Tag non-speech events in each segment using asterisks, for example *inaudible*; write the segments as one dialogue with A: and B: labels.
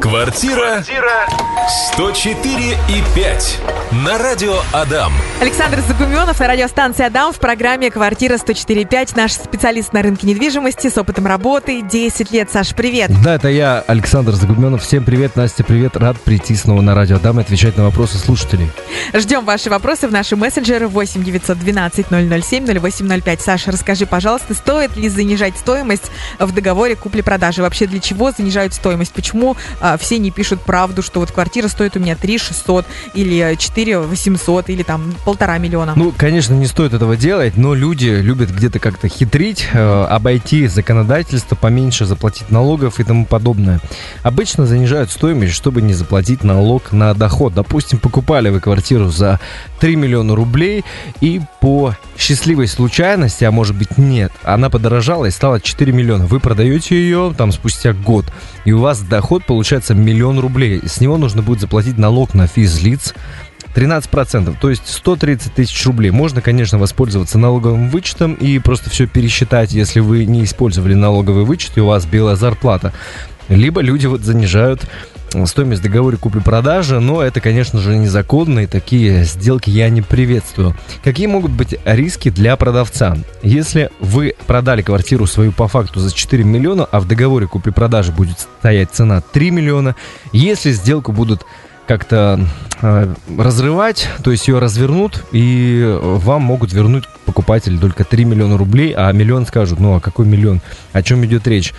A: Квартира 104 и 5 на радио Адам.
B: Александр Загуменов на радиостанции Адам в программе «Квартира 104.5». Наш специалист на рынке недвижимости с опытом работы. 10 лет. Саш, привет.
C: Да, это я, Александр Загуменов. Всем привет, Настя, привет. Рад прийти снова на радио Адам и отвечать на вопросы слушателей.
B: Ждем ваши вопросы в наши мессенджеры 8 912 007 0805. Саша, расскажи, пожалуйста, стоит ли занижать стоимость в договоре купли-продажи? Вообще для чего занижают стоимость? Почему а, все не пишут правду, что вот квартира стоит у меня 3 600 или 4 800 или там полтора миллиона?
C: Ну, конечно, не стоит этого делать, но люди любят где-то как-то хитрить, э, обойти законодательство, поменьше заплатить налогов и тому подобное. Обычно занижают стоимость, чтобы не заплатить налог на доход. Допустим, покупали вы квартиру за 3 миллиона рублей и по счастливой случайности, а может быть нет, она подорожала и стала 4 миллиона. Вы продаете ее там спустя год, и у вас доход получается миллион рублей. С него нужно будет заплатить налог на физлиц, 13%, то есть 130 тысяч рублей. Можно, конечно, воспользоваться налоговым вычетом и просто все пересчитать, если вы не использовали налоговый вычет и у вас белая зарплата. Либо люди вот занижают стоимость договора купли-продажи, но это, конечно же, незаконно, и такие сделки я не приветствую. Какие могут быть риски для продавца? Если вы продали квартиру свою по факту за 4 миллиона, а в договоре купли-продажи будет стоять цена 3 миллиона, если сделку будут как-то э, разрывать, то есть ее развернут, и вам могут вернуть покупатель только 3 миллиона рублей, а миллион скажут, ну а какой миллион, о чем идет речь?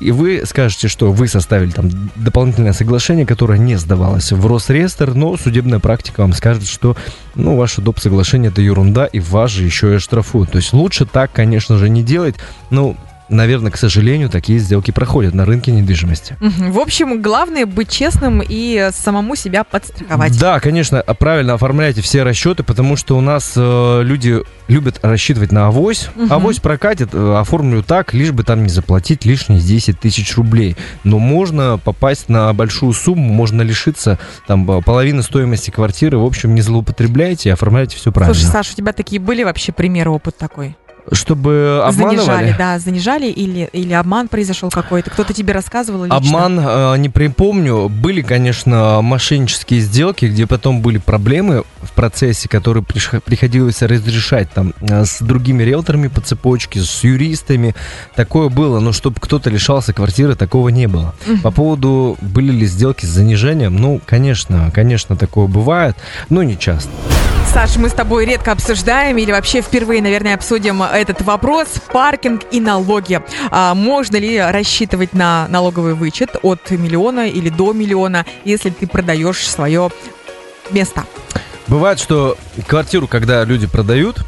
C: И вы скажете, что вы составили там дополнительное соглашение, которое не сдавалось в Росреестр, но судебная практика вам скажет, что ну, ваше доп. соглашение это ерунда, и вас же еще и штрафуют. То есть лучше так, конечно же, не делать. Ну, наверное, к сожалению, такие сделки проходят на рынке недвижимости.
B: В общем, главное быть честным и самому себя подстраховать.
C: Да, конечно, правильно оформляйте все расчеты, потому что у нас э, люди любят рассчитывать на авось. Угу. Авось прокатит, э, оформлю так, лишь бы там не заплатить лишние 10 тысяч рублей. Но можно попасть на большую сумму, можно лишиться там половины стоимости квартиры. В общем, не злоупотребляйте и оформляйте все правильно.
B: Слушай, Саша, у тебя такие были вообще примеры, опыт такой?
C: Чтобы обманывали?
B: Занижали, да, занижали или, или обман произошел какой-то? Кто-то тебе рассказывал лично?
C: Обман, э, не припомню. Были, конечно, мошеннические сделки, где потом были проблемы в процессе, которые приходилось разрешать там э, с другими риэлторами по цепочке, с юристами. Такое было, но чтобы кто-то лишался квартиры, такого не было. Угу. По поводу, были ли сделки с занижением, ну, конечно, конечно, такое бывает, но не часто.
B: Саш, мы с тобой редко обсуждаем или вообще впервые, наверное, обсудим этот вопрос. Паркинг и налоги. А можно ли рассчитывать на налоговый вычет от миллиона или до миллиона, если ты продаешь свое место?
C: Бывает, что квартиру, когда люди продают,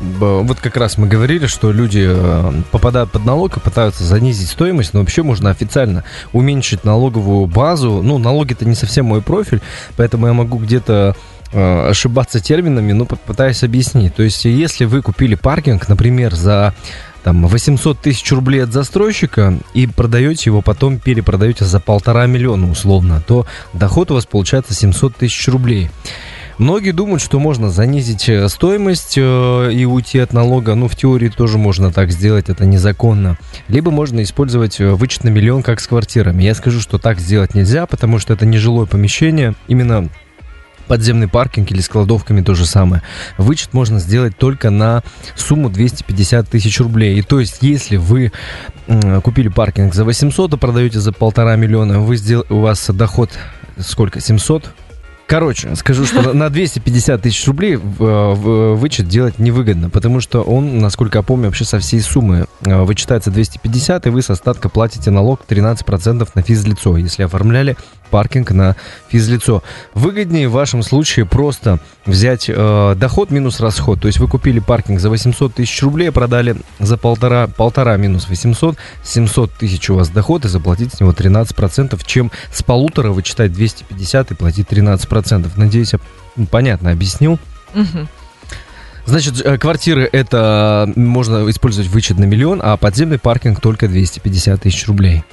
C: вот как раз мы говорили, что люди э, попадают под налог и пытаются занизить стоимость, но вообще можно официально уменьшить налоговую базу. Ну, налоги это не совсем мой профиль, поэтому я могу где-то ошибаться терминами, но попытаюсь объяснить. То есть, если вы купили паркинг, например, за там 800 тысяч рублей от застройщика и продаете его, потом перепродаете за полтора миллиона условно, то доход у вас получается 700 тысяч рублей. Многие думают, что можно занизить э, стоимость э, и уйти от налога. Ну, в теории тоже можно так сделать, это незаконно. Либо можно использовать э, вычет на миллион, как с квартирами. Я скажу, что так сделать нельзя, потому что это нежилое помещение. Именно подземный паркинг или с кладовками то же самое. Вычет можно сделать только на сумму 250 тысяч рублей. И то есть, если вы купили паркинг за 800, а продаете за полтора миллиона, вы сдел... у вас доход сколько? 700? Короче, скажу, что на 250 тысяч рублей вычет делать невыгодно, потому что он, насколько я помню, вообще со всей суммы э, вычитается 250, и вы с остатка платите налог 13% на физлицо, если оформляли паркинг на физлицо. Выгоднее в вашем случае просто взять э, доход минус расход. То есть вы купили паркинг за 800 тысяч рублей, продали за полтора, полтора минус 800, 700 тысяч у вас доход и заплатить с него 13%, чем с полутора вычитать 250 и платить 13%. Надеюсь, я понятно объяснил. Угу. Значит, э, квартиры это можно использовать вычет на миллион, а подземный паркинг только 250 тысяч рублей.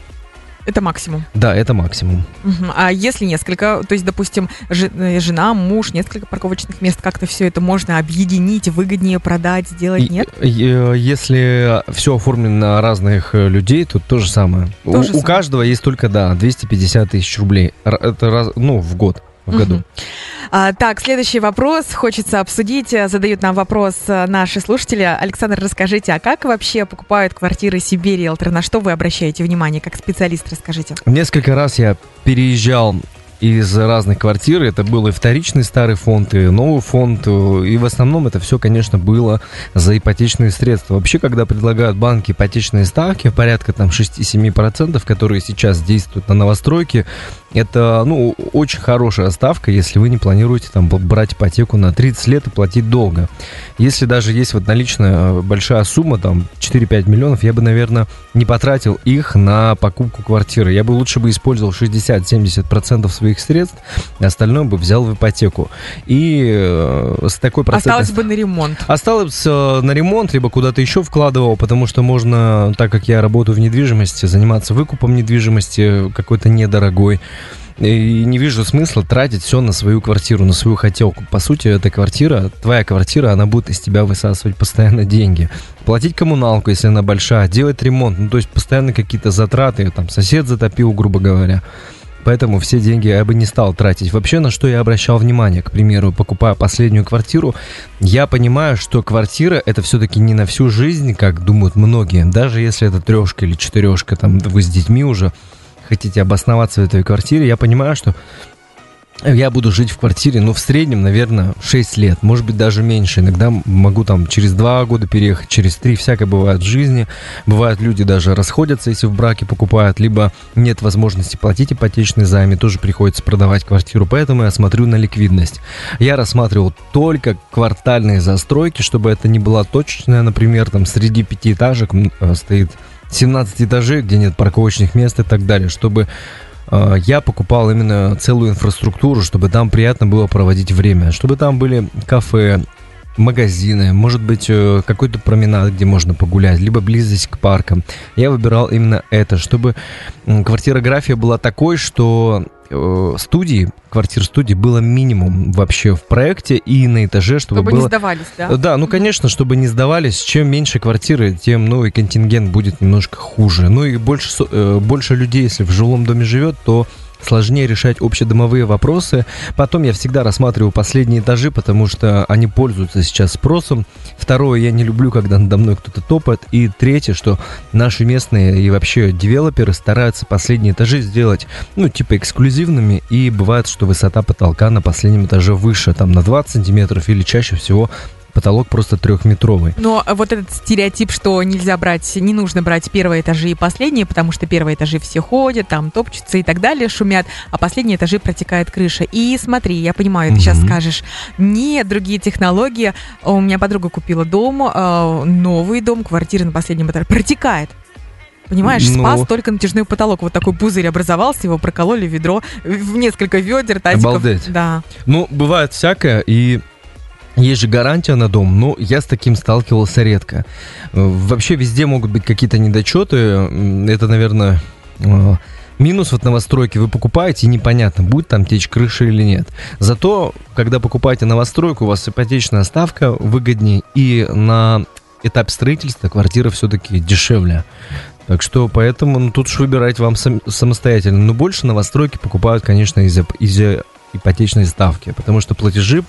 B: Это максимум.
C: Да, это максимум.
B: Мгм. А если несколько, то есть, допустим, э, жена, муж, несколько парковочных мест, как-то все это можно объединить, выгоднее продать, сделать, нет?
C: э, Если все оформлено на разных э, людей, то то же самое.
B: То
C: у,
B: же
C: у
B: самое.
C: каждого есть только, да, 250 тысяч рублей. Это раз, ну, в год. В году.
B: А, так, следующий вопрос хочется обсудить. Э, Задают нам вопрос э, наши слушатели. Александр, расскажите, а как вообще покупают квартиры себе риэлторы? На что вы обращаете внимание, как специалист, расскажите.
C: Несколько раз я переезжал из разных квартир. Это был и вторичный старый фонд, и новый фонд. И в основном это все, конечно, было за ипотечные средства. Вообще, когда предлагают банки ипотечные ставки, порядка там 6-7%, которые сейчас действуют на новостройке, это, ну, очень хорошая ставка, если вы не планируете там брать ипотеку на 30 лет и платить долго. Если даже есть вот наличная э, большая сумма, там 4-5 миллионов, я бы, наверное, не потратил их на покупку квартиры. Я бы лучше бы использовал 60-70% своих средств, а остальное бы взял в ипотеку. И э, с такой процентной
B: Осталось бы на ремонт.
C: Осталось э, на ремонт, либо куда-то еще вкладывал, потому что можно, так как я работаю в недвижимости, заниматься выкупом недвижимости какой-то недорогой. И не вижу смысла тратить все на свою квартиру, на свою хотелку. По сути, эта квартира, твоя квартира, она будет из тебя высасывать постоянно деньги. Платить коммуналку, если она большая, делать ремонт, ну то есть постоянно какие-то затраты, там сосед затопил, грубо говоря. Поэтому все деньги я бы не стал тратить. Вообще, на что я обращал внимание, к примеру, покупая последнюю квартиру, я понимаю, что квартира это все-таки не на всю жизнь, как думают многие. Даже если это трешка или четырешка, там вы с детьми уже хотите обосноваться в этой квартире, я понимаю, что я буду жить в квартире, ну, в среднем, наверное, 6 лет, может быть, даже меньше. Иногда могу там через 2 года переехать, через 3, всякое бывает в жизни. Бывают люди даже расходятся, если в браке покупают, либо нет возможности платить ипотечный займ, и тоже приходится продавать квартиру. Поэтому я смотрю на ликвидность. Я рассматривал только квартальные застройки, чтобы это не была точечная, например, там среди пятиэтажек э, стоит 17 этажей, где нет парковочных мест и так далее, чтобы я покупал именно целую инфраструктуру, чтобы там приятно было проводить время, чтобы там были кафе, магазины, может быть э, какой-то променад, где можно погулять, либо близость к паркам. Я выбирал именно это, чтобы квартирография была такой, что э, студии, квартир студии было минимум вообще в проекте и на этаже, чтобы,
B: Чтобы
C: было...
B: не сдавались, да?
C: Да, ну конечно, чтобы не сдавались, чем меньше квартиры, тем ну и контингент будет немножко хуже. Ну и больше, э, больше людей, если в жилом доме живет, то сложнее решать общедомовые вопросы. Потом я всегда рассматриваю последние этажи, потому что они пользуются сейчас спросом. Второе, я не люблю, когда надо мной кто-то топает. И третье, что наши местные и вообще девелоперы стараются последние этажи сделать, ну, типа эксклюзивными. И бывает, что высота потолка на последнем этаже выше, там на 20 сантиметров или чаще всего потолок просто трехметровый.
B: Но вот этот стереотип, что нельзя брать, не нужно брать первые этажи и последние, потому что первые этажи все ходят, там топчутся и так далее, шумят, а последние этажи протекает крыша. И смотри, я понимаю, ты сейчас скажешь, нет, другие технологии. У меня подруга купила дом, э, новый дом, квартира на последнем этаже, протекает. Понимаешь,
C: Ну.
B: спас только натяжной потолок. Вот такой пузырь образовался, его прокололи в ведро, в несколько ведер, тазиков.
C: Обалдеть.
B: Да.
C: Ну, бывает всякое, и есть же гарантия на дом, но я с таким сталкивался редко. Вообще везде могут быть какие-то недочеты. Это, наверное, э, минус вот новостройки. Вы покупаете, и непонятно, будет там течь крыша или нет. Зато, когда покупаете новостройку, у вас ипотечная ставка выгоднее, и на этапе строительства квартира все-таки дешевле. Так что поэтому ну, тут уж выбирать вам сам- самостоятельно. Но больше новостройки покупают, конечно, из-за из-за ипотечной ставки, потому что платежи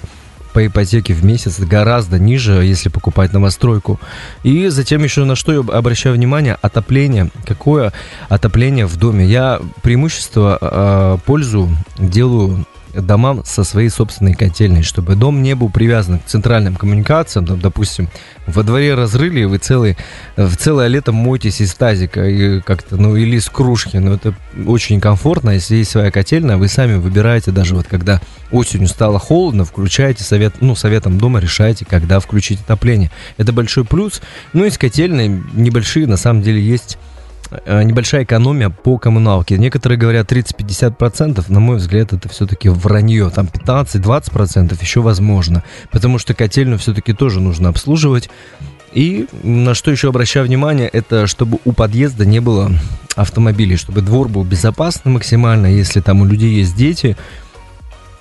C: по ипотеке в месяц гораздо ниже, если покупать новостройку. И затем еще на что я обращаю внимание, отопление. Какое отопление в доме? Я преимущество, э, пользу делаю домам со своей собственной котельной, чтобы дом не был привязан к центральным коммуникациям, там, допустим, во дворе разрыли, и вы целый, в целое лето моетесь из тазика и как-то, ну, или из кружки, но это очень комфортно, если есть своя котельная, вы сами выбираете, даже вот когда осенью стало холодно, включаете совет, ну, советом дома решаете, когда включить отопление. Это большой плюс. Ну, и с котельной небольшие, на самом деле, есть э, небольшая экономия по коммуналке. Некоторые говорят 30-50%, на мой взгляд, это все-таки вранье. Там 15-20% еще возможно, потому что котельную все-таки тоже нужно обслуживать. И на что еще обращаю внимание, это чтобы у подъезда не было автомобилей, чтобы двор был безопасный максимально, если там у людей есть дети,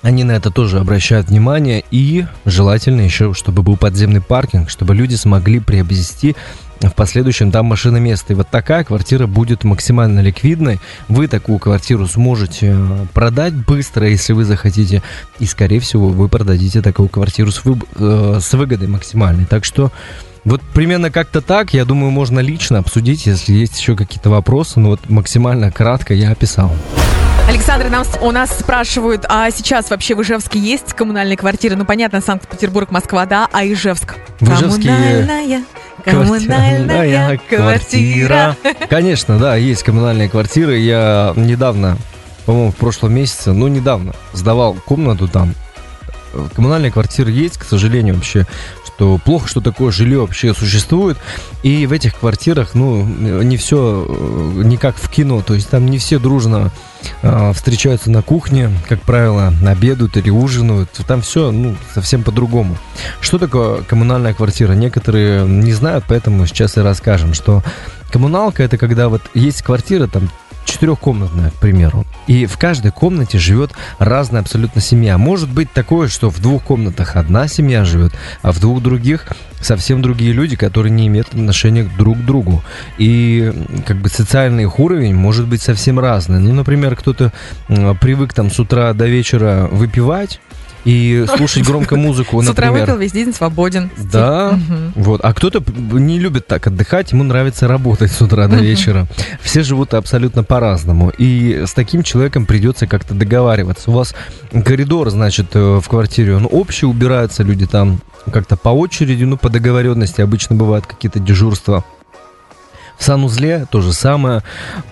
C: они на это тоже обращают внимание. И желательно еще, чтобы был подземный паркинг, чтобы люди смогли приобрести в последующем там машиноместо. И вот такая квартира будет максимально ликвидной. Вы такую квартиру сможете э, продать быстро, если вы захотите. И, скорее всего, вы продадите такую квартиру с, вы... э, с выгодой максимальной. Так что вот примерно как-то так, я думаю, можно лично обсудить, если есть еще какие-то вопросы. Но вот максимально кратко я описал.
B: Александр, нам, у нас спрашивают, а сейчас вообще в Ижевске есть коммунальные квартиры? Ну, понятно, Санкт-Петербург, Москва, да, а Ижевск?
C: В Ижевске... Коммунальная, коммунальная квартира. Конечно, да, есть коммунальные квартиры. Я недавно, по-моему, в прошлом месяце, ну, недавно сдавал комнату там. Коммунальные квартиры есть, к сожалению, вообще что плохо, что такое жилье вообще существует. И в этих квартирах, ну, не все, э, не как в кино, то есть там не все дружно э, встречаются на кухне, как правило, обедают или ужинают. Там все, ну, совсем по-другому. Что такое коммунальная квартира? Некоторые не знают, поэтому сейчас и расскажем, что коммуналка это когда вот есть квартира, там четырехкомнатная, к примеру. И в каждой комнате живет разная абсолютно семья. Может быть такое, что в двух комнатах одна семья живет, а в двух других совсем другие люди, которые не имеют отношения друг к другу. И как бы социальный их уровень может быть совсем разный. Ну, например, кто-то привык там с утра до вечера выпивать, и слушать громко музыку,
B: например. С утра
C: выпил,
B: весь день свободен.
C: Да, вот. А кто-то не любит так отдыхать, ему нравится работать с утра до вечера. Все живут абсолютно по-разному. И с таким человеком придется как-то договариваться. У вас коридор, значит, э, в квартире, он общий, убираются люди там как-то по очереди, ну, по договоренности обычно бывают какие-то дежурства. В санузле то же самое.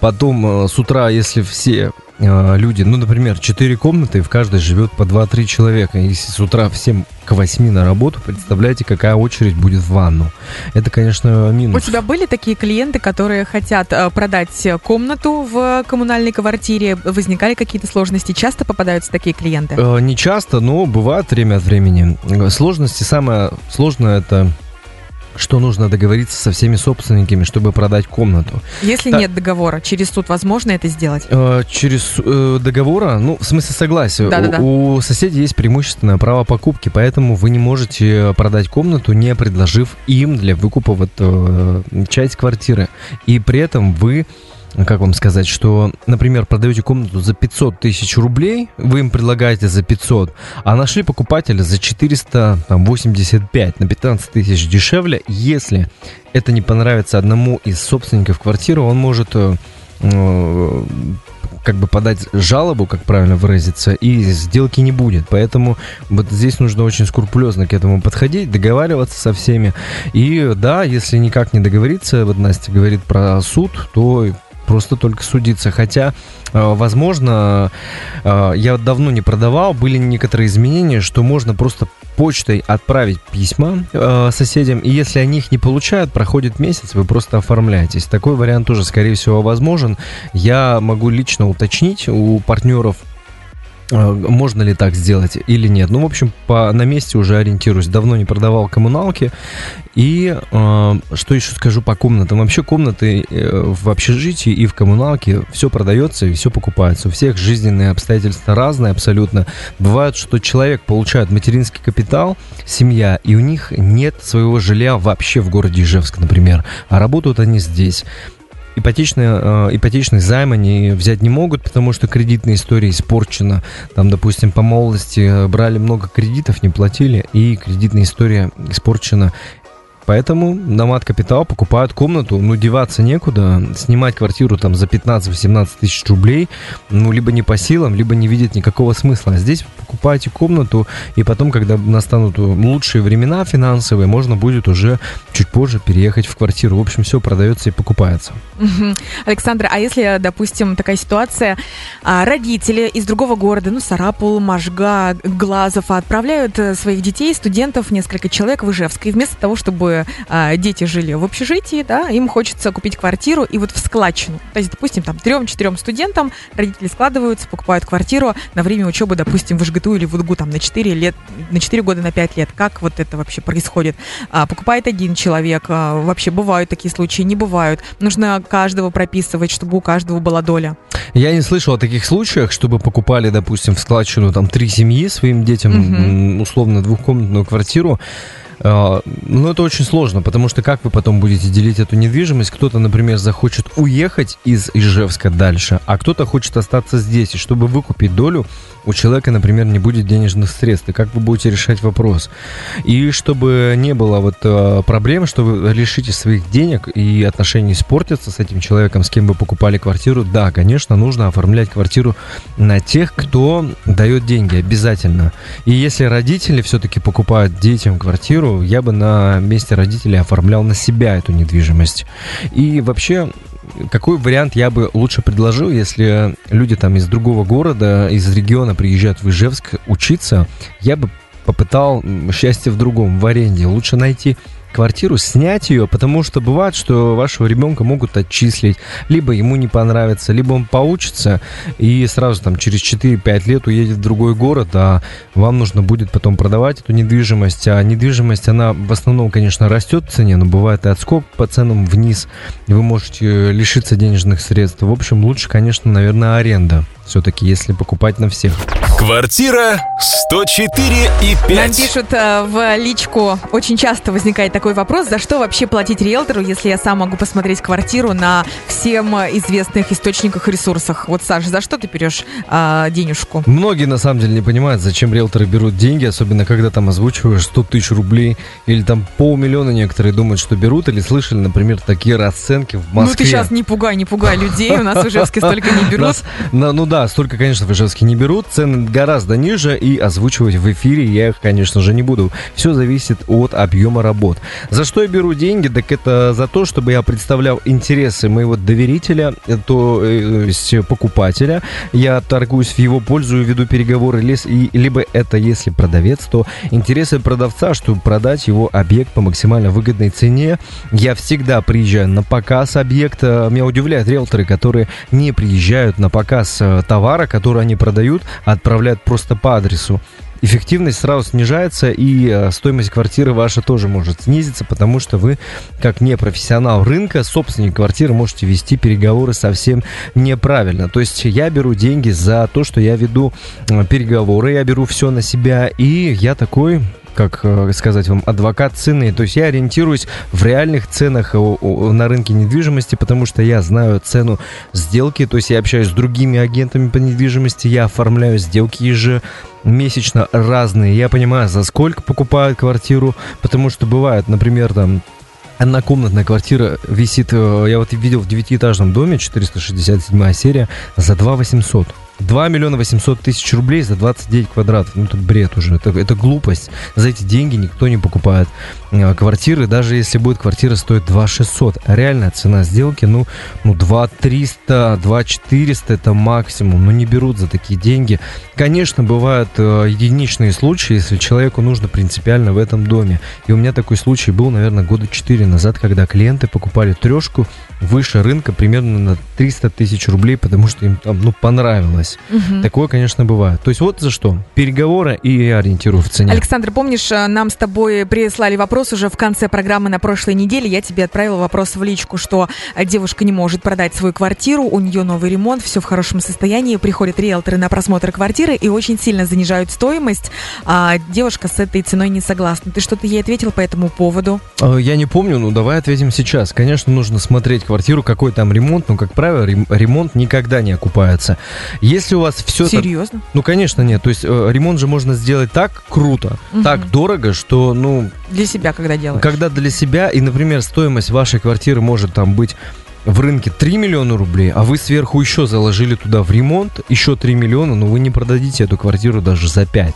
C: Потом э, с утра, если все люди, ну, например, 4 комнаты, в каждой живет по 2-3 человека. Если с утра всем к 8 на работу, представляете, какая очередь будет в ванну. Это, конечно, минус.
B: У тебя были такие клиенты, которые хотят э, продать комнату в коммунальной квартире? Возникали какие-то сложности? Часто попадаются такие клиенты?
C: Не часто, но бывает время от времени. Сложности самое сложное это что нужно договориться со всеми собственниками, чтобы продать комнату.
B: Если так, нет договора, через суд возможно это сделать?
C: Э, через э, договора, ну, в смысле согласия. Да, да, да. У соседей есть преимущественное право покупки, поэтому вы не можете продать комнату, не предложив им для выкупа вот э, часть квартиры. И при этом вы как вам сказать, что, например, продаете комнату за 500 тысяч рублей, вы им предлагаете за 500, а нашли покупателя за 485 на 15 тысяч дешевле. Если это не понравится одному из собственников квартиры, он может э, э, как бы подать жалобу, как правильно выразиться, и сделки не будет. Поэтому вот здесь нужно очень скрупулезно к этому подходить, договариваться со всеми. И да, если никак не договориться, вот Настя говорит про суд, то просто только судиться. Хотя, э, возможно, э, я давно не продавал, были некоторые изменения, что можно просто почтой отправить письма э, соседям, и если они их не получают, проходит месяц, вы просто оформляетесь. Такой вариант тоже, скорее всего, возможен. Я могу лично уточнить у партнеров можно ли так сделать или нет. Ну, в общем, по, на месте уже ориентируюсь. Давно не продавал коммуналки. И э, что еще скажу по комнатам? Вообще комнаты э, в общежитии и в коммуналке все продается и все покупается. У всех жизненные обстоятельства разные абсолютно. Бывает, что человек получает материнский капитал, семья, и у них нет своего жилья вообще в городе Ижевск, например. А работают они здесь ипотечные, э, ипотечный займ они взять не могут, потому что кредитная история испорчена. Там, допустим, по молодости э, брали много кредитов, не платили, и кредитная история испорчена. Поэтому на мат-капитал покупают комнату, ну, деваться некуда, снимать квартиру там за 15-18 тысяч рублей, ну, либо не по силам, либо не видят никакого смысла. А здесь покупаете комнату, и потом, когда настанут лучшие времена финансовые, можно будет уже чуть позже переехать в квартиру. В общем, все продается и покупается.
B: Александр, а если, допустим, такая ситуация, а, родители из другого города, ну, Сарапул, Можга, Глазов, отправляют э, своих детей, студентов, несколько человек в Ижевск, и вместо того, чтобы а, дети жили в общежитии, да, им хочется купить квартиру и вот в складчину. То есть, допустим, там трем-четырем студентам родители складываются, покупают квартиру на время учебы, допустим, в ЖГТУ или в УДГУ там на 4 лет, на 4 года, на 5 лет. Как вот это вообще происходит? А, покупает один человек, а, вообще бывают такие случаи, не бывают. Нужно каждого прописывать, чтобы у каждого была доля.
C: Я не слышал о таких случаях, чтобы покупали, допустим, в складчину там три семьи своим детям,
B: Мгм.
C: условно, двухкомнатную квартиру. А, Ну, это очень сложно, потому что как вы потом будете делить эту недвижимость? Кто-то, например, захочет уехать из Ижевска дальше, а кто-то хочет остаться здесь. И чтобы выкупить долю, у человека, например, не будет денежных средств. И как вы будете решать вопрос? И чтобы не было вот э, проблем, что вы лишите своих денег и отношения испортятся с этим человеком, с кем вы покупали квартиру, да, конечно, нужно оформлять квартиру на тех, кто дает деньги, обязательно. И если родители все-таки покупают детям квартиру, я бы на месте родителей оформлял на себя эту недвижимость. И вообще, какой вариант я бы лучше предложил, если люди там из другого города, из региона приезжают в Ижевск учиться, я бы попытал счастье в другом, в аренде. Лучше найти квартиру, снять ее, потому что бывает, что вашего ребенка могут отчислить, либо ему не понравится, либо он поучится и сразу там через 4-5 лет уедет в другой город, а вам нужно будет потом продавать эту недвижимость, а недвижимость, она в основном, конечно, растет в цене, но бывает и отскок по ценам вниз, и вы можете лишиться денежных средств. В общем, лучше, конечно, наверное, аренда все-таки, если покупать на всех.
A: Квартира 104 и
B: Нам
A: 5.
B: пишут э, в личку, очень часто возникает такой вопрос, за что вообще платить риэлтору, если я сам могу посмотреть квартиру на всем известных источниках и ресурсах. Вот, Саша, за что ты берешь а, денежку?
C: Многие на самом деле не понимают, зачем риэлторы берут деньги, особенно когда там озвучиваешь 100 тысяч рублей или там полмиллиона некоторые думают, что берут, или слышали, например, такие расценки в Москве.
B: Ну ты сейчас не пугай, не пугай людей, у нас в Ижевске столько не *laughs* берут.
C: Ну да, столько, конечно, в Ижевске не берут, цены гораздо ниже, и озвучивать в эфире я их, конечно же, не буду. Все зависит от объема работ. За что я беру деньги? Так это за то, чтобы я представлял интересы моего доверителя, э, то э, есть покупателя. Я торгуюсь в его пользу веду переговоры. Либо это, если продавец, то интересы продавца, чтобы продать его объект по максимально выгодной цене. Я всегда приезжаю на показ объекта. Меня удивляют риэлторы, которые не приезжают на показ э, товара, который они продают, отправляют просто по адресу. Эффективность сразу снижается, и э, стоимость квартиры ваша тоже может снизиться, потому что вы, как не профессионал рынка, собственник квартиры, можете вести переговоры совсем неправильно. То есть я беру деньги за то, что я веду э, переговоры, я беру все на себя, и я такой как э, сказать вам, адвокат цены. То есть я ориентируюсь в реальных ценах э, на рынке недвижимости, потому что я знаю цену сделки, то есть я общаюсь с другими агентами по недвижимости, я оформляю сделки ежемесячно разные. Я понимаю, за сколько покупают квартиру, потому что бывает, например, там Однокомнатная квартира висит, э, я вот видел в девятиэтажном доме, 467 серия, за 2 800. 2 миллиона 800 тысяч рублей за 29 квадратов. Ну, это бред уже, это, это глупость. За эти деньги никто не покупает квартиры, даже если будет квартира стоить 2 600. А реальная цена сделки, ну, ну 2 300, 2 400 это максимум. Ну, не берут за такие деньги. Конечно, бывают э, единичные случаи, если человеку нужно принципиально в этом доме. И у меня такой случай был, наверное, года 4 назад, когда клиенты покупали трешку выше рынка примерно на 300 тысяч рублей, потому что им там, ну, понравилось.
B: Мгм.
C: Такое, конечно, бывает. То есть вот за что. Переговоры и ориентирую в цене.
B: Александр, помнишь, э, нам с тобой прислали вопрос уже в конце программы на прошлой неделе. Я тебе отправила вопрос в личку, что э, девушка не может продать свою квартиру, у нее новый ремонт, все в хорошем состоянии. Приходят риэлторы на просмотр квартиры и очень сильно занижают стоимость. А девушка с этой ценой не согласна. Ты что-то ей ответил по этому поводу?
C: Э, Я не помню, ну давай ответим сейчас. Конечно, нужно смотреть квартиру, какой там ремонт, но, как правило, рем- ремонт никогда не окупается. Если у вас все...
B: Серьезно?
C: Ну, конечно, нет. То есть э, ремонт же можно сделать так круто,
B: Мгм.
C: так дорого, что, ну,
B: Для себя, когда делаешь?
C: когда для себя, и, например, стоимость вашей квартиры может там быть в рынке 3 миллиона рублей, а вы сверху еще заложили туда в ремонт еще 3 миллиона, но вы не продадите эту квартиру даже за 5.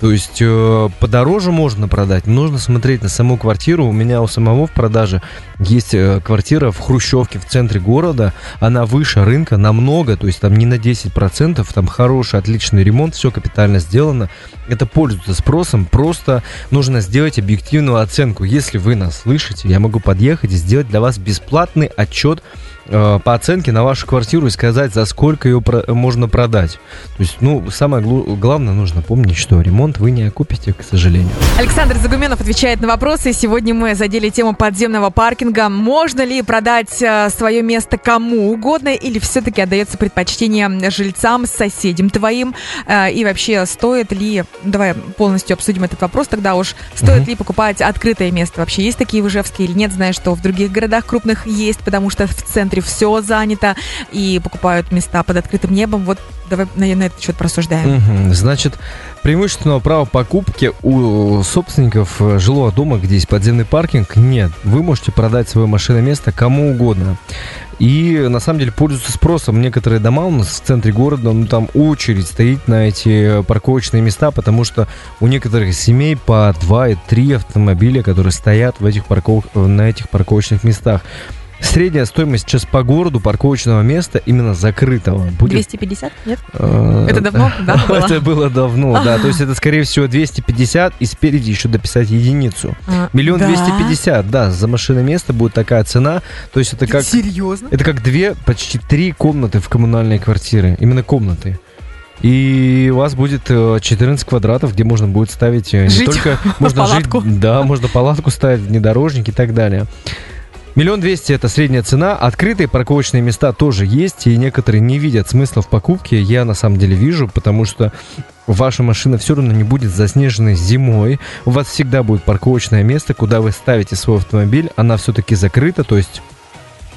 C: То есть э, подороже можно продать, нужно смотреть на саму квартиру. У меня у самого в продаже есть э, квартира в Хрущевке в центре города. Она выше рынка намного, то есть там не на 10%, там хороший, отличный ремонт, все капитально сделано. Это пользуется спросом, просто нужно сделать объективную оценку. Если вы нас слышите, я могу подъехать и сделать для вас бесплатный отчет э, по оценке на вашу квартиру и сказать, за сколько ее можно продать. То есть, ну, самое главное, нужно помнить, что ремонт вы не окупите, к сожалению.
B: Александр Загуменов отвечает на вопросы. Сегодня мы задели тему подземного паркинга. Можно ли продать э, свое место кому угодно или все-таки отдается предпочтение жильцам, соседям твоим? Э, и вообще, стоит ли, давай полностью обсудим этот вопрос, тогда уж стоит
C: Мгм.
B: ли покупать открытое место? Вообще есть такие в Ижевске или нет? Знаю, что в других городах крупных есть, потому что в центре все занято и покупают места под открытым небом. Вот давай на, этот счет просуждаем.
C: Мгм. Значит, преимущественного права покупки у собственников э, жилого дома, где есть подземный паркинг, нет. Вы можете продать свое машиноместо кому угодно. И на самом деле пользуются спросом. Некоторые дома у нас в центре города, ну там очередь стоит на эти парковочные места, потому что у некоторых семей по 2 и 3 автомобиля, которые стоят в этих парков... на этих парковочных местах. Средняя стоимость сейчас по городу парковочного места именно закрытого будет
B: 250? Нет?
C: Э,
B: Это давно, *laughs* да, было?
C: Это было давно, да. То есть это, скорее всего, 250 и спереди еще дописать единицу.
B: А,
C: Миллион двести пятьдесят, да, за машиноместо будет такая цена. То есть это как...
B: Серьезно?
C: Это как две, почти три комнаты в коммунальной квартире. Именно комнаты. И у вас будет э, 14 квадратов, где можно будет ставить э, не
B: Жить.
C: только... *laughs* Можно
B: Палатку.
C: жить, да, можно палатку ставить, внедорожник и так далее. Миллион двести это средняя цена. Открытые парковочные места тоже есть, и некоторые не видят смысла в покупке. Я на самом деле вижу, потому что ваша машина все равно не будет заснеженной зимой. У вас всегда будет парковочное место, куда вы ставите свой автомобиль. Она все-таки закрыта, то есть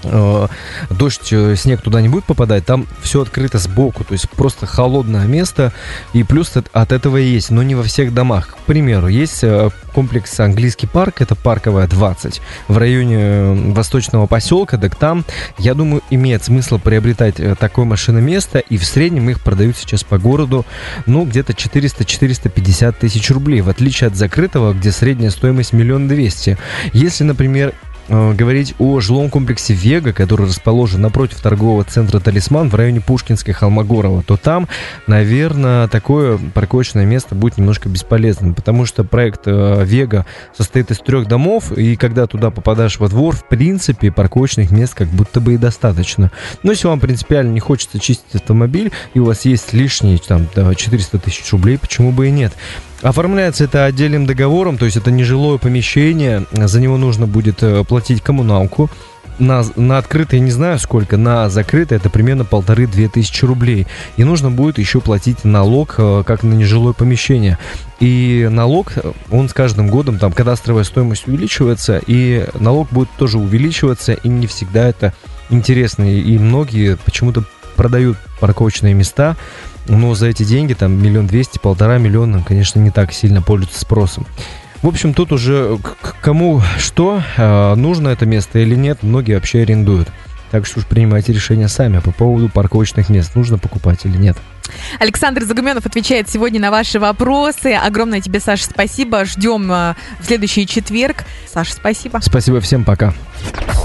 C: э, дождь, э, снег туда не будет попадать, там все открыто сбоку, то есть просто холодное место, и плюс от, от этого есть, но не во всех домах. К примеру, есть э, комплекс английский парк, это парковая 20, в районе восточного поселка, так там, я думаю, имеет смысл приобретать такое машиноместо, и в среднем их продают сейчас по городу, ну, где-то 400-450 тысяч рублей, в отличие от закрытого, где средняя стоимость миллион двести. Если, например, говорить о жилом комплексе Вега, который расположен напротив торгового центра Талисман в районе Пушкинской Холмогорова, то там, наверное, такое парковочное место будет немножко бесполезным, потому что проект э, Вега состоит из трех домов, и когда туда попадаешь во двор, в принципе, парковочных мест как будто бы и достаточно. Но если вам принципиально не хочется чистить автомобиль, и у вас есть лишние там да, 400 тысяч рублей, почему бы и нет? Оформляется это отдельным договором, то есть это нежилое помещение, за него нужно будет э, платить коммуналку. На, на открытое не знаю сколько, на закрытое это примерно полторы-две тысячи рублей. И нужно будет еще платить налог, э, как на нежилое помещение. И налог, э, он с каждым годом, там кадастровая стоимость увеличивается, и налог будет тоже увеличиваться, и не всегда это интересно. И многие почему-то продают парковочные места, но за эти деньги, там, миллион двести, полтора миллиона, конечно, не так сильно пользуются спросом. В общем, тут уже к- к кому что, э, нужно это место или нет, многие вообще арендуют. Так что уж принимайте решение сами по поводу парковочных мест, нужно покупать или нет.
B: Александр Загуменов отвечает сегодня на ваши вопросы. Огромное тебе, Саша, спасибо. Ждем э, в следующий четверг. Саша, спасибо.
C: Спасибо всем, пока.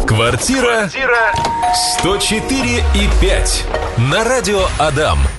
A: Квартира 104 и 5 на радио Адам.